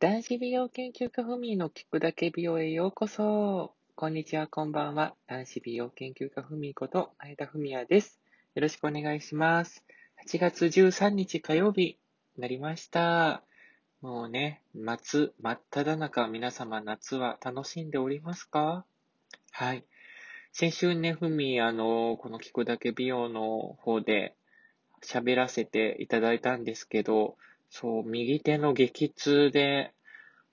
男子美容研究家ふみの聞くだけ美容へようこそ。こんにちは、こんばんは。男子美容研究家ふみこと前田文也です。よろしくお願いします。8月13日火曜日になりました。もうね、夏、真っ只中、皆様夏は楽しんでおりますか？はい。先週ね、ふみ、あの、この聞くだけ美容の方で喋らせていただいたんですけど、そう、右手の激痛で、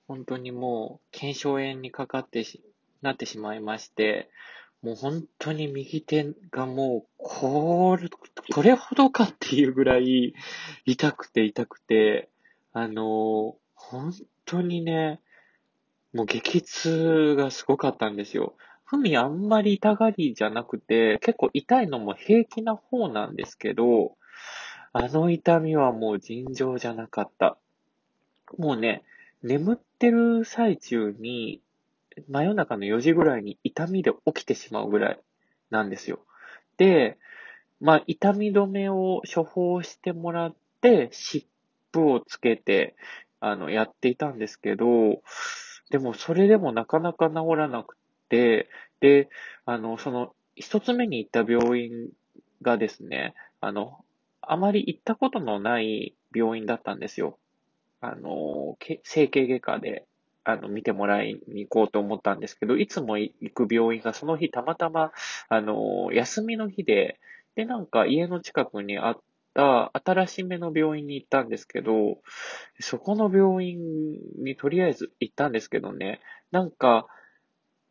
本当にもう、腱鞘炎にかかってし、なってしまいまして、もう本当に右手がもう、これ、これほどかっていうぐらい痛くて痛くて、あの、本当にね、もう激痛がすごかったんですよ。ふみあんまり痛がりじゃなくて、結構痛いのも平気な方なんですけど、あの痛みはもう尋常じゃなかった。もうね、眠ってる最中に、真夜中の4時ぐらいに痛みで起きてしまうぐらいなんですよ。で、まあ、痛み止めを処方してもらって、湿布をつけて、あの、やっていたんですけど、でもそれでもなかなか治らなくて、で、あの、その、一つ目に行った病院がですね、あの、あまり行ったことのない病院だったんですよ。あの、整形外科で、あの、見てもらいに行こうと思ったんですけど、いつも行く病院がその日たまたま、あの、休みの日で、で、なんか家の近くにあった新しめの病院に行ったんですけど、そこの病院にとりあえず行ったんですけどね、なんか、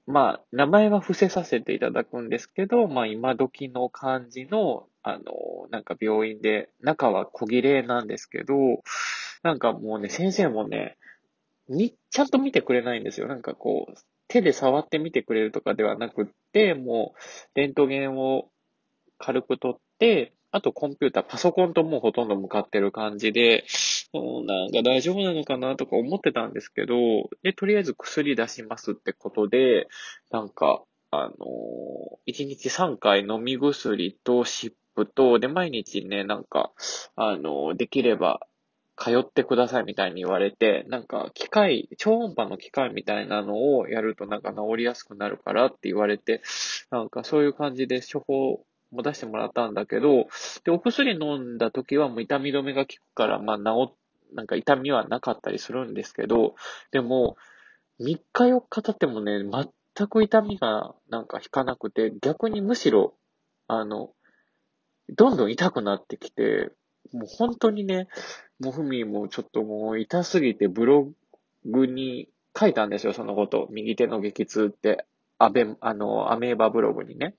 まあ、名前は伏せさせていただくんですけど、まあ、今時の感じの、あの、なんか病院で、中は小綺麗なんですけど、なんかもうね、先生もね、に、ちゃんと見てくれないんですよ。なんかこう、手で触ってみてくれるとかではなくって、もう、レントゲンを軽く取って、あとコンピューター、パソコンともうほとんど向かってる感じで、もうなんか大丈夫なのかなとか思ってたんですけど、で、とりあえず薬出しますってことで、なんか、あのー、1日3回飲み薬と湿布と、で、毎日ね、なんか、あの、できれば、通ってくださいみたいに言われて、なんか機械、超音波の機械みたいなのをやるとなんか治りやすくなるからって言われて、なんかそういう感じで処方も出してもらったんだけど、で、お薬飲んだ時はもう痛み止めが効くから、まあ治なんか痛みはなかったりするんですけど、でも、3日4日経ってもね、全く痛みがなんか引かなくて、逆にむしろ、あの、どんどん痛くなってきて、もう本当にね、もうふみもちょっともう痛すぎてブログに書いたんですよ、そのこと。右手の激痛って、アベ、あの、アメーバブログにね。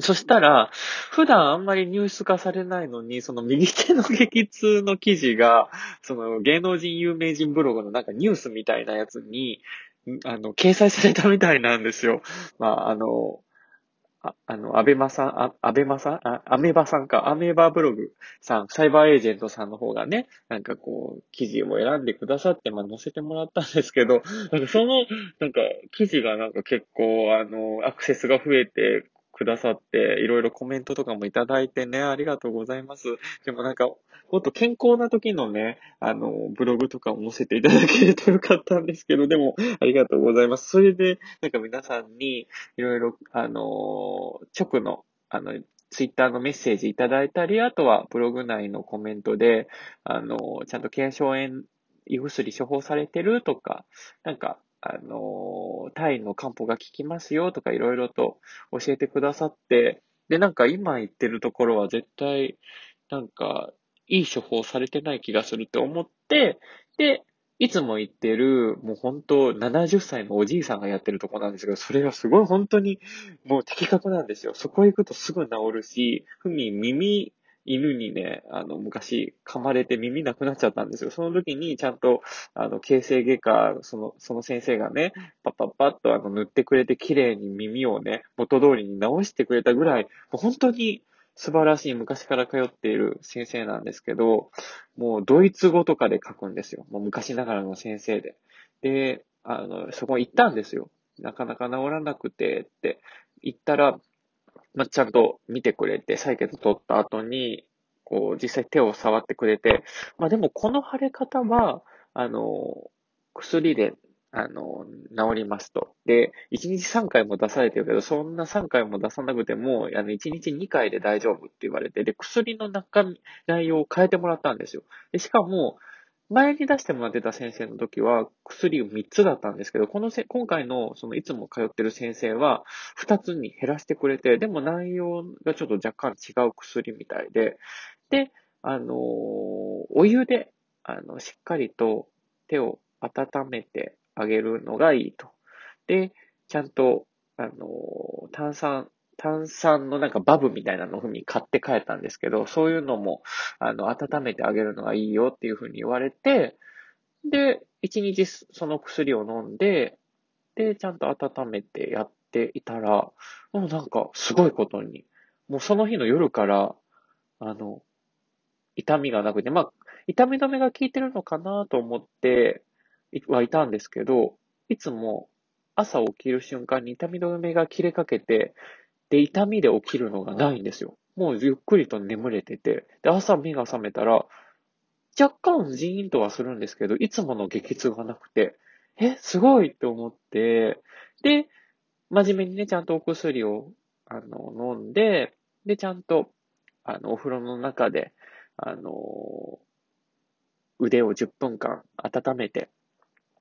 そしたら、普段あんまりニュース化されないのに、その右手の激痛の記事が、その芸能人有名人ブログのなんかニュースみたいなやつに、あの、掲載されたみたいなんですよ。まあ、あの、ああの、アベマさん、あ、アベマさん？あ、アメバさんか、アメーバブログさん、サイバーエージェントさんの方がね、なんかこう、記事を選んでくださって、まあ、載せてもらったんですけど、なんかその、なんか、記事がなんか結構、あの、アクセスが増えて、くださって、いろいろコメントとかもいただいてね、ありがとうございます。でもなんか、もっと健康な時のね、あの、ブログとかを載せていただけるとよかったんですけど、でも、ありがとうございます。それで、なんか皆さんに、いろいろ、あの、直の、あの、ツイッターのメッセージいただいたり、あとはブログ内のコメントで、あの、ちゃんと腱鞘炎、胃薬処方されてるとか、なんか、あの、タイの漢方が効きますよとかいろいろと教えてくださって、で、なんか今言ってるところは絶対、なんか、いい処方されてない気がするって思って、で、いつも行ってる、もう本当70歳のおじいさんがやってるとこなんですけど、それがすごい本当に、もう的確なんですよ。そこ行くとすぐ治るし、ふみ耳、犬にね、あの、昔噛まれて耳なくなっちゃったんですよ。その時にちゃんと、あの、形成外科、その、その先生がね、パッパッパッとあの、塗ってくれて綺麗に耳をね、元通りに直してくれたぐらい、もう本当に素晴らしい昔から通っている先生なんですけど、もうドイツ語とかで書くんですよ。もう昔ながらの先生で。で、あの、そこ行ったんですよ。なかなか治らなくてって言ったら、まあ、ちゃんと見てくれて、採血取った後に、こう、実際手を触ってくれて、まあでもこの腫れ方は、あの、薬で、あの、治りますと。で、1日3回も出されてるけど、そんな3回も出さなくても、あの、1日2回で大丈夫って言われて、で、薬の中身、内容を変えてもらったんですよ。で、しかも、前に出してもらってた先生の時は薬を3つだったんですけど、このせ、今回のそのいつも通ってる先生は2つに減らしてくれて、でも内容がちょっと若干違う薬みたいで、で、あのお湯で、あの、しっかりと手を温めてあげるのがいいと。で、ちゃんと、あの炭酸、炭酸のなんかバブみたいなのを買って帰ったんですけど、そういうのも、あの、温めてあげるのがいいよっていうふうに言われて、で、一日その薬を飲んで、で、ちゃんと温めてやっていたら、もうなんかすごいことに、もうその日の夜から、あの、痛みがなくて、まあ、痛み止めが効いてるのかなと思ってはいたんですけど、いつも朝起きる瞬間に痛み止めが切れかけて、で、痛みで起きるのがないんですよ。もうゆっくりと眠れてて、で、朝目が覚めたら、若干ジーンとはするんですけど、いつもの激痛がなくて、え、すごいって思って、で、真面目にね、ちゃんとお薬を、あの、飲んで、で、ちゃんと、あの、お風呂の中で、あの、腕を10分間温めて、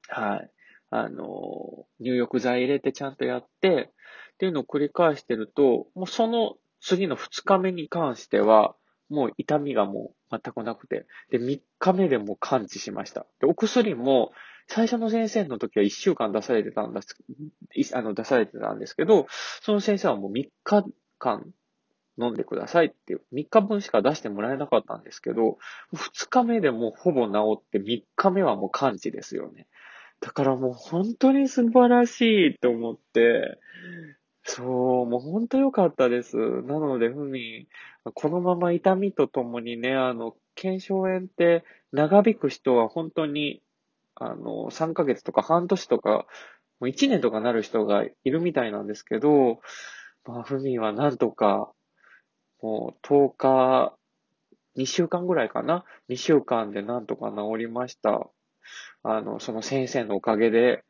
はい。あの、入浴剤入れてちゃんとやって、っていうのを繰り返してると、もうその次の2日目に関しては、もう痛みがもう全くなくて、で、3日目でもう完治しました。で、お薬も、最初の先生の時は1週間出されてたんです、あの、出されてたんですけど、その先生はもう3日間飲んでくださいっていう、3日分しか出してもらえなかったんですけど、2日目でもうほぼ治って3日目はもう完治ですよね。だからもう本当に素晴らしいと思って、そう、もう本当良かったです。なので、ふみ、このまま痛みとともにね、あの、腱鞘炎って長引く人は本当に、あの、3ヶ月とか半年とか、もう1年とかなる人がいるみたいなんですけど、まあ、ふみはなんとか、もう10日、2週間ぐらいかな ?2 週間でなんとか治りました。あの、その先生のおかげで、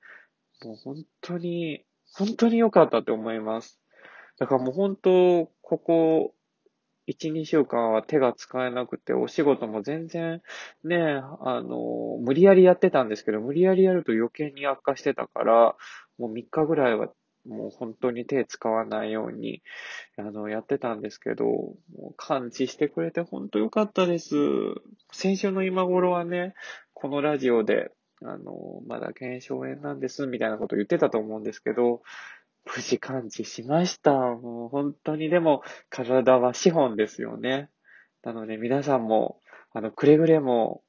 もう本当に、本当に良かったって思います。だからもう本当、ここ、1、2週間は手が使えなくて、お仕事も全然ね、あの、無理やりやってたんですけど、無理やりやると余計に悪化してたから、もう3日ぐらいはもう本当に手使わないように、あの、やってたんですけど、もう感知してくれて本当良かったです。先週の今頃はね、このラジオで、あの、まだ腱鞘炎なんです、みたいなこと言ってたと思うんですけど、無事感知しました。もう本当にでも、体は資本ですよね。なので皆さんも、あの、くれぐれも、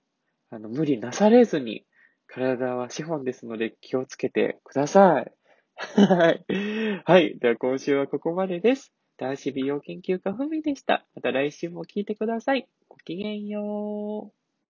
あの、無理なされずに、体は資本ですので気をつけてください。はい。はい。では今週はここまでです。男子美容研究家ふみでした。また来週も聞いてください。ごきげんよう。